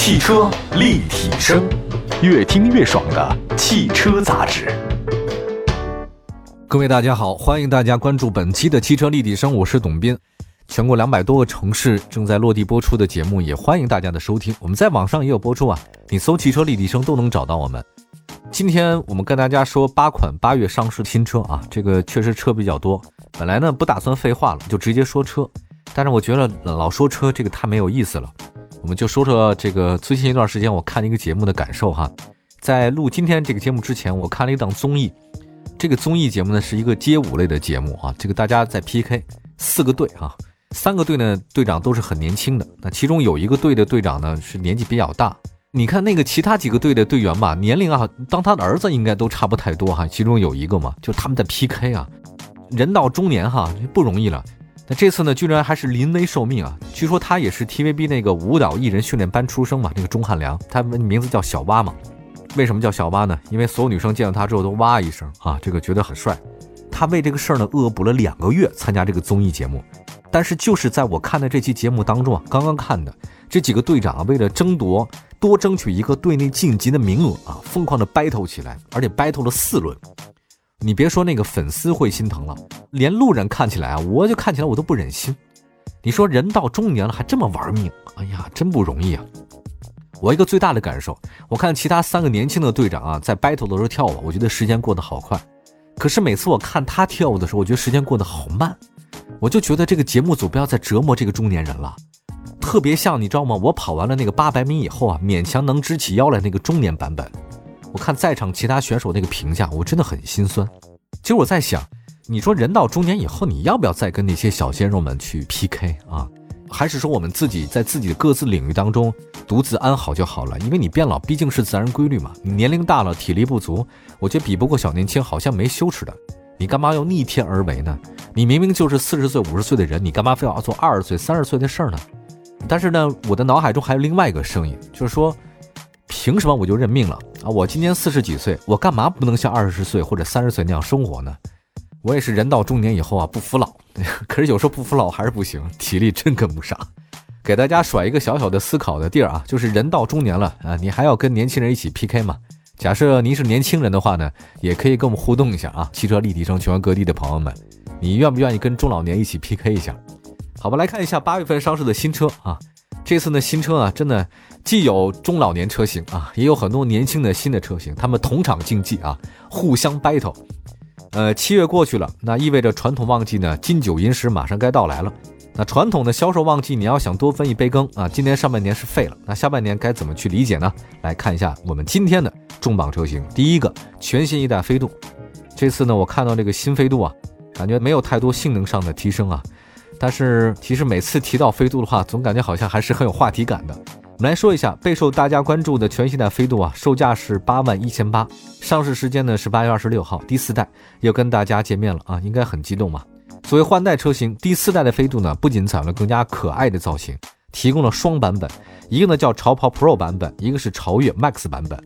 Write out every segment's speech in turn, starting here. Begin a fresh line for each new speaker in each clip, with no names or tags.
汽车立体声，越听越爽的汽车杂志。
各位大家好，欢迎大家关注本期的汽车立体声，我是董斌。全国两百多个城市正在落地播出的节目，也欢迎大家的收听。我们在网上也有播出啊，你搜“汽车立体声”都能找到我们。今天我们跟大家说八款八月上市新车啊，这个确实车比较多。本来呢不打算废话了，就直接说车，但是我觉得老说车这个太没有意思了。我们就说说这个最近一段时间我看一个节目的感受哈。在录今天这个节目之前，我看了一档综艺，这个综艺节目呢是一个街舞类的节目啊，这个大家在 PK 四个队啊。三个队呢，队长都是很年轻的。那其中有一个队的队长呢，是年纪比较大。你看那个其他几个队的队员吧，年龄啊，当他的儿子应该都差不太多哈。其中有一个嘛，就他们在 PK 啊，人到中年哈，不容易了。那这次呢，居然还是临危受命啊！据说他也是 TVB 那个舞蹈艺人训练班出生嘛，那个钟汉良，他名字叫小蛙嘛。为什么叫小蛙呢？因为所有女生见到他之后都哇一声啊，这个觉得很帅。他为这个事儿呢，恶补了两个月参加这个综艺节目。但是就是在我看的这期节目当中啊，刚刚看的这几个队长啊，为了争夺多争取一个队内晋级的名额啊，疯狂的 battle 起来，而且 battle 了四轮。你别说那个粉丝会心疼了，连路人看起来啊，我就看起来我都不忍心。你说人到中年了还这么玩命，哎呀，真不容易啊！我一个最大的感受，我看其他三个年轻的队长啊，在 battle 的时候跳舞，我觉得时间过得好快。可是每次我看他跳舞的时候，我觉得时间过得好慢。我就觉得这个节目组不要再折磨这个中年人了，特别像你知道吗？我跑完了那个八百米以后啊，勉强能直起腰来那个中年版本。看在场其他选手那个评价，我真的很心酸。其实我在想，你说人到中年以后，你要不要再跟那些小鲜肉们去 PK 啊？还是说我们自己在自己的各自领域当中独自安好就好了？因为你变老毕竟是自然规律嘛。你年龄大了，体力不足，我觉得比不过小年轻，好像没羞耻的。你干嘛要逆天而为呢？你明明就是四十岁、五十岁的人，你干嘛非要做二十岁、三十岁的事儿呢？但是呢，我的脑海中还有另外一个声音，就是说，凭什么我就认命了啊？我今年四十几岁，我干嘛不能像二十岁或者三十岁那样生活呢？我也是人到中年以后啊，不服老。可是有时候不服老还是不行，体力真跟不上。给大家甩一个小小的思考的地儿啊，就是人到中年了啊，你还要跟年轻人一起 PK 吗？假设您是年轻人的话呢，也可以跟我们互动一下啊。汽车立体声，全国各地的朋友们。你愿不愿意跟中老年一起 PK 一下？好吧，来看一下八月份上市的新车啊。这次呢，新车啊，真的既有中老年车型啊，也有很多年轻的新的车型，他们同场竞技啊，互相 battle。呃，七月过去了，那意味着传统旺季呢，金九银十马上该到来了。那传统的销售旺季，你要想多分一杯羹啊，今年上半年是废了。那下半年该怎么去理解呢？来看一下我们今天的重磅车型，第一个全新一代飞度。这次呢，我看到这个新飞度啊。感觉没有太多性能上的提升啊，但是其实每次提到飞度的话，总感觉好像还是很有话题感的。我们来说一下备受大家关注的全新的飞度啊，售价是八万一千八，上市时间呢是八月二十六号，第四代又跟大家见面了啊，应该很激动嘛。作为换代车型，第四代的飞度呢，不仅采用了更加可爱的造型，提供了双版本，一个呢叫潮跑 Pro 版本，一个是潮越 Max 版本。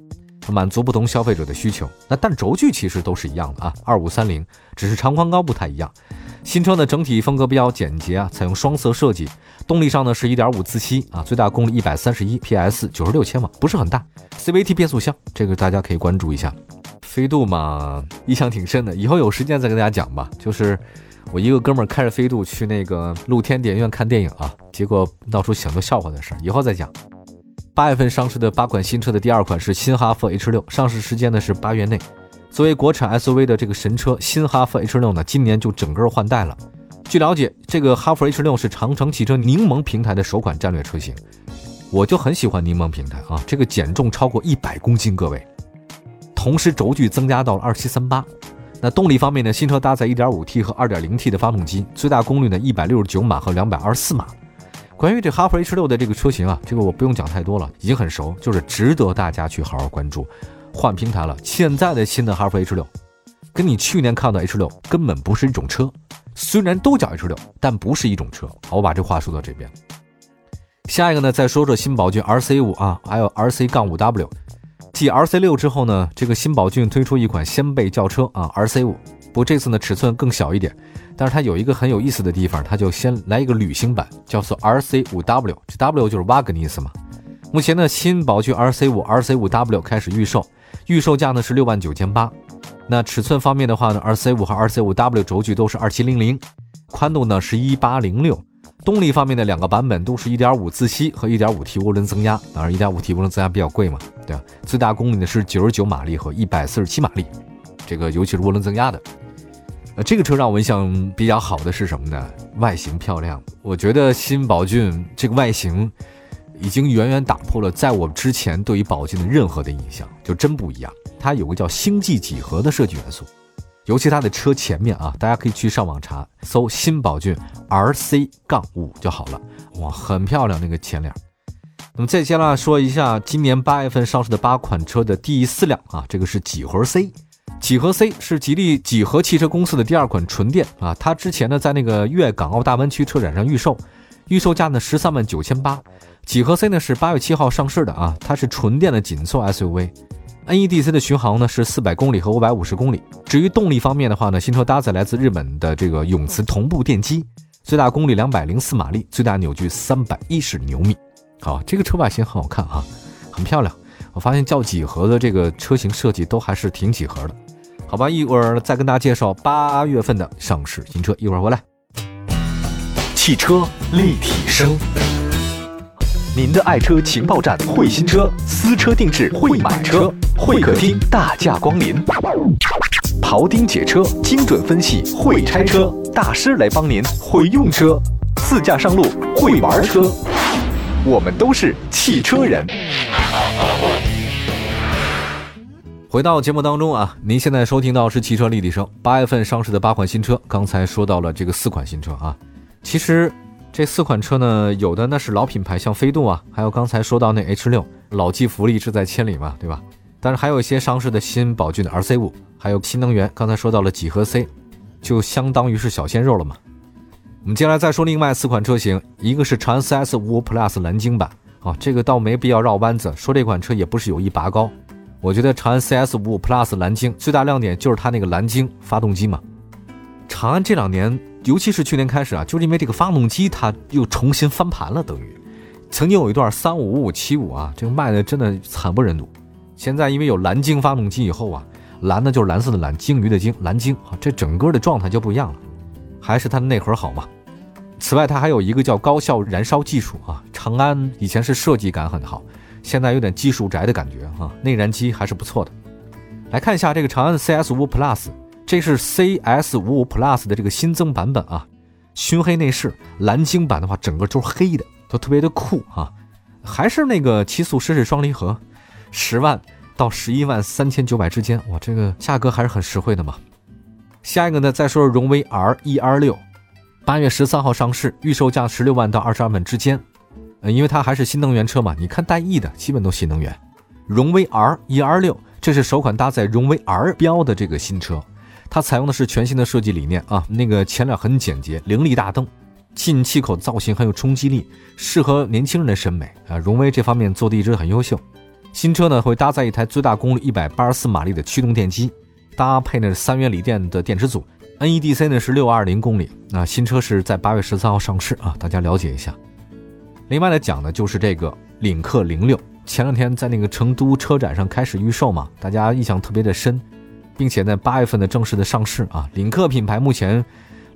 满足不同消费者的需求，那但轴距其实都是一样的啊，二五三零，只是长宽高不太一样。新车呢整体风格比较简洁啊，采用双色设计。动力上呢是一点五自吸啊，最大功率一百三十一 PS，九十六千瓦，不是很大。CVT 变速箱，这个大家可以关注一下。飞度嘛，印象挺深的，以后有时间再跟大家讲吧。就是我一个哥们儿开着飞度去那个露天电影院看电影啊，结果闹出很多笑话的事儿，以后再讲。八月份上市的八款新车的第二款是新哈弗 H 六，上市时间呢是八月内。作为国产 SUV 的这个神车，新哈弗 H 六呢，今年就整个换代了。据了解，这个哈弗 H 六是长城汽车柠檬平台的首款战略车型。我就很喜欢柠檬平台啊，这个减重超过一百公斤，各位。同时轴距增加到了二七三八。那动力方面呢，新车搭载 1.5T 和 2.0T 的发动机，最大功率呢一百六十九马和两百二十四马。关于这哈弗 H 六的这个车型啊，这个我不用讲太多了，已经很熟，就是值得大家去好好关注。换平台了，现在的新的哈弗 H 六，跟你去年看到 H 六根本不是一种车。虽然都叫 H 六，但不是一种车。好，我把这话说到这边。下一个呢，再说说新宝骏 RC 五啊，还有 RC 杠五 W。继 RC 六之后呢，这个新宝骏推出一款掀背轿车啊，RC 五。不过这次呢，尺寸更小一点。但是它有一个很有意思的地方，它就先来一个旅行版，叫做 RC 五 W，这 W 就是 Wagon 的意思嘛。目前呢，新宝骏 RC 五、RC 五 W 开始预售，预售价呢是六万九千八。那尺寸方面的话呢，RC 五和 RC 五 W 轴距都是二七零零，宽度呢是一八零六。动力方面的两个版本都是一点五自吸和一点五 T 涡轮增压，当然一点五 T 涡轮增压比较贵嘛，对吧？最大功率呢是九十九马力和一百四十七马力，这个尤其是涡轮增压的。呃，这个车让我印象比较好的是什么呢？外形漂亮，我觉得新宝骏这个外形已经远远打破了在我之前对于宝骏的任何的印象，就真不一样。它有个叫星际几何的设计元素。尤其它的车前面啊，大家可以去上网查，搜新宝骏 RC 杠五就好了。哇，很漂亮那个前脸。那么再接下来说一下今年八月份上市的八款车的第四辆啊，这个是几何 C。几何 C 是吉利几何汽车公司的第二款纯电啊，它之前呢在那个粤港澳大湾区车展上预售，预售价呢十三万九千八。几何 C 呢是八月七号上市的啊，它是纯电的紧凑 SUV。NEDC 的巡航呢是四百公里和五百五十公里。至于动力方面的话呢，新车搭载来自日本的这个永磁同步电机，最大功率两百零四马力，最大扭矩三百一十牛米。好，这个车外形很好看啊，很漂亮。我发现叫几何的这个车型设计都还是挺几何的。好吧，一会儿再跟大家介绍八月份的上市新车，一会儿回来。
汽车立体声。您的爱车情报站，会新车，私车定制，会买车，会客厅大驾光临，庖丁解车，精准分析，会拆车大师来帮您，会用车，自驾上路，会玩车，我们都是汽车人。
回到节目当中啊，您现在收听到是汽车立体声，八月份上市的八款新车，刚才说到了这个四款新车啊，其实。这四款车呢，有的那是老品牌，像飞度啊，还有刚才说到那 H 六，老骥伏枥，志在千里嘛，对吧？但是还有一些上市的新宝骏的 RC 五，还有新能源，刚才说到了几何 C，就相当于是小鲜肉了嘛。我们接下来再说另外四款车型，一个是长安 CS 五五 Plus 蓝鲸版，啊，这个倒没必要绕弯子，说这款车也不是有意拔高，我觉得长安 CS 五五 Plus 蓝鲸最大亮点就是它那个蓝鲸发动机嘛。长安这两年。尤其是去年开始啊，就是因为这个发动机它又重新翻盘了，等于曾经有一段三五五五七五啊，这个卖的真的惨不忍睹。现在因为有蓝鲸发动机以后啊，蓝的就是蓝色的蓝，鲸鱼的鲸，蓝鲸啊，这整个的状态就不一样了。还是它的内核好嘛？此外，它还有一个叫高效燃烧技术啊。长安以前是设计感很好，现在有点技术宅的感觉啊，内燃机还是不错的。来看一下这个长安 CS 五 Plus。这是 CS 五五 Plus 的这个新增版本啊，熏黑内饰，蓝鲸版的话整个都是黑的，都特别的酷啊，还是那个七速湿式双离合，十万到十一万三千九百之间，哇，这个价格还是很实惠的嘛。下一个呢，再说荣威 R 一 R 六，八月十三号上市，预售价十六万到二十二万之间，呃，因为它还是新能源车嘛，你看带 E 的基本都新能源。荣威 R 一 R 六，这是首款搭载荣威 R 标的这个新车。它采用的是全新的设计理念啊，那个前脸很简洁，凌厉大灯，进气口造型很有冲击力，适合年轻人的审美啊。荣威这方面做的一直很优秀。新车呢会搭载一台最大功率一百八十四马力的驱动电机，搭配呢三元锂电的电池组，NEDC 呢是六二零公里。那新车是在八月十三号上市啊，大家了解一下。另外来讲呢，就是这个领克零六，前两天在那个成都车展上开始预售嘛，大家印象特别的深。并且在八月份的正式的上市啊，领克品牌目前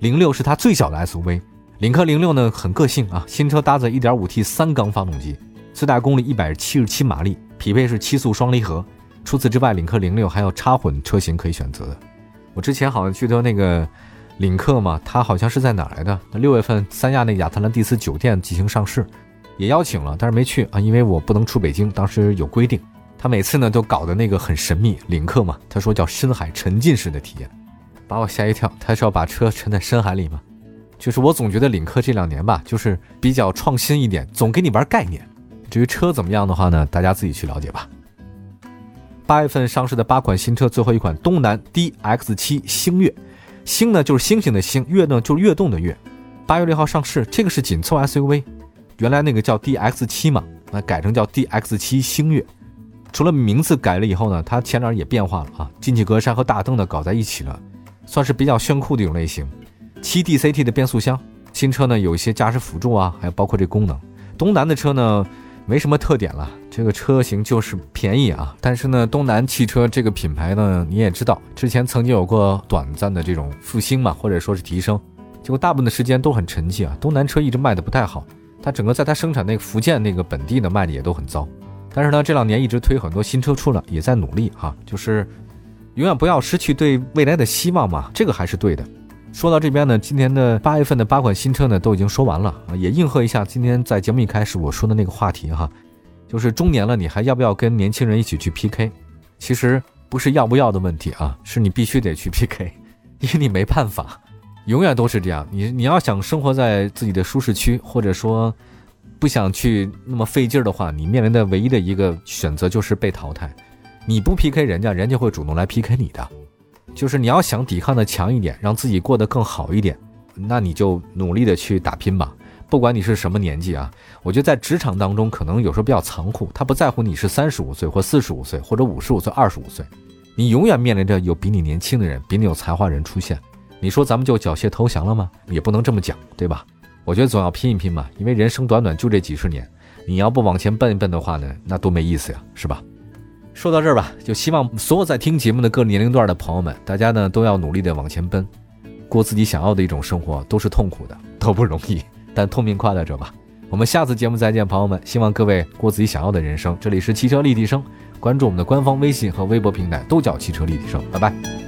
零六是它最小的 SUV。领克零六呢很个性啊，新车搭载 1.5T 三缸发动机，最大功率177马力，匹配是七速双离合。除此之外，领克零六还有插混车型可以选择的。我之前好像去的那个领克嘛，它好像是在哪来的？那六月份三亚那亚特兰蒂斯酒店进行上市，也邀请了，但是没去啊，因为我不能出北京，当时有规定。他每次呢都搞的那个很神秘，领克嘛，他说叫深海沉浸式的体验，把我吓一跳。他是要把车沉在深海里吗？就是我总觉得领克这两年吧，就是比较创新一点，总给你玩概念。至于车怎么样的话呢，大家自己去了解吧。八月份上市的八款新车，最后一款东南 DX7 星越，星呢就是星星的星，越呢就是跃动的跃。八月六号上市，这个是紧凑 SUV，原来那个叫 DX7 嘛，那改成叫 DX7 星越。除了名字改了以后呢，它前脸也变化了啊，进气格栅和大灯呢搞在一起了，算是比较炫酷的一种类型。七 DCT 的变速箱，新车呢有一些驾驶辅助啊，还有包括这功能。东南的车呢，没什么特点了，这个车型就是便宜啊。但是呢，东南汽车这个品牌呢，你也知道，之前曾经有过短暂的这种复兴嘛，或者说是提升，结果大部分的时间都很沉寂啊。东南车一直卖的不太好，它整个在它生产那个福建那个本地的卖的也都很糟。但是呢，这两年一直推很多新车出来，也在努力哈，就是永远不要失去对未来的希望嘛，这个还是对的。说到这边呢，今年的八月份的八款新车呢都已经说完了啊，也应和一下今天在节目一开始我说的那个话题哈，就是中年了你还要不要跟年轻人一起去 PK？其实不是要不要的问题啊，是你必须得去 PK，因为你没办法，永远都是这样。你你要想生活在自己的舒适区，或者说不想去那么费劲儿的话，你面临的唯一的一个选择就是被淘汰。你不 PK 人家，人家会主动来 PK 你的。就是你要想抵抗的强一点，让自己过得更好一点，那你就努力的去打拼吧。不管你是什么年纪啊，我觉得在职场当中可能有时候比较残酷，他不在乎你是三十五岁或四十五岁或者五十五岁、二十五岁，你永远面临着有比你年轻的人、比你有才华人出现。你说咱们就缴械投降了吗？也不能这么讲，对吧？我觉得总要拼一拼嘛，因为人生短短就这几十年，你要不往前奔一奔的话呢，那多没意思呀，是吧？说到这儿吧，就希望所有在听节目的各年龄段的朋友们，大家呢都要努力的往前奔，过自己想要的一种生活，都是痛苦的，都不容易，但痛并快乐着吧。我们下次节目再见，朋友们，希望各位过自己想要的人生。这里是汽车立体声，关注我们的官方微信和微博平台，都叫汽车立体声，拜拜。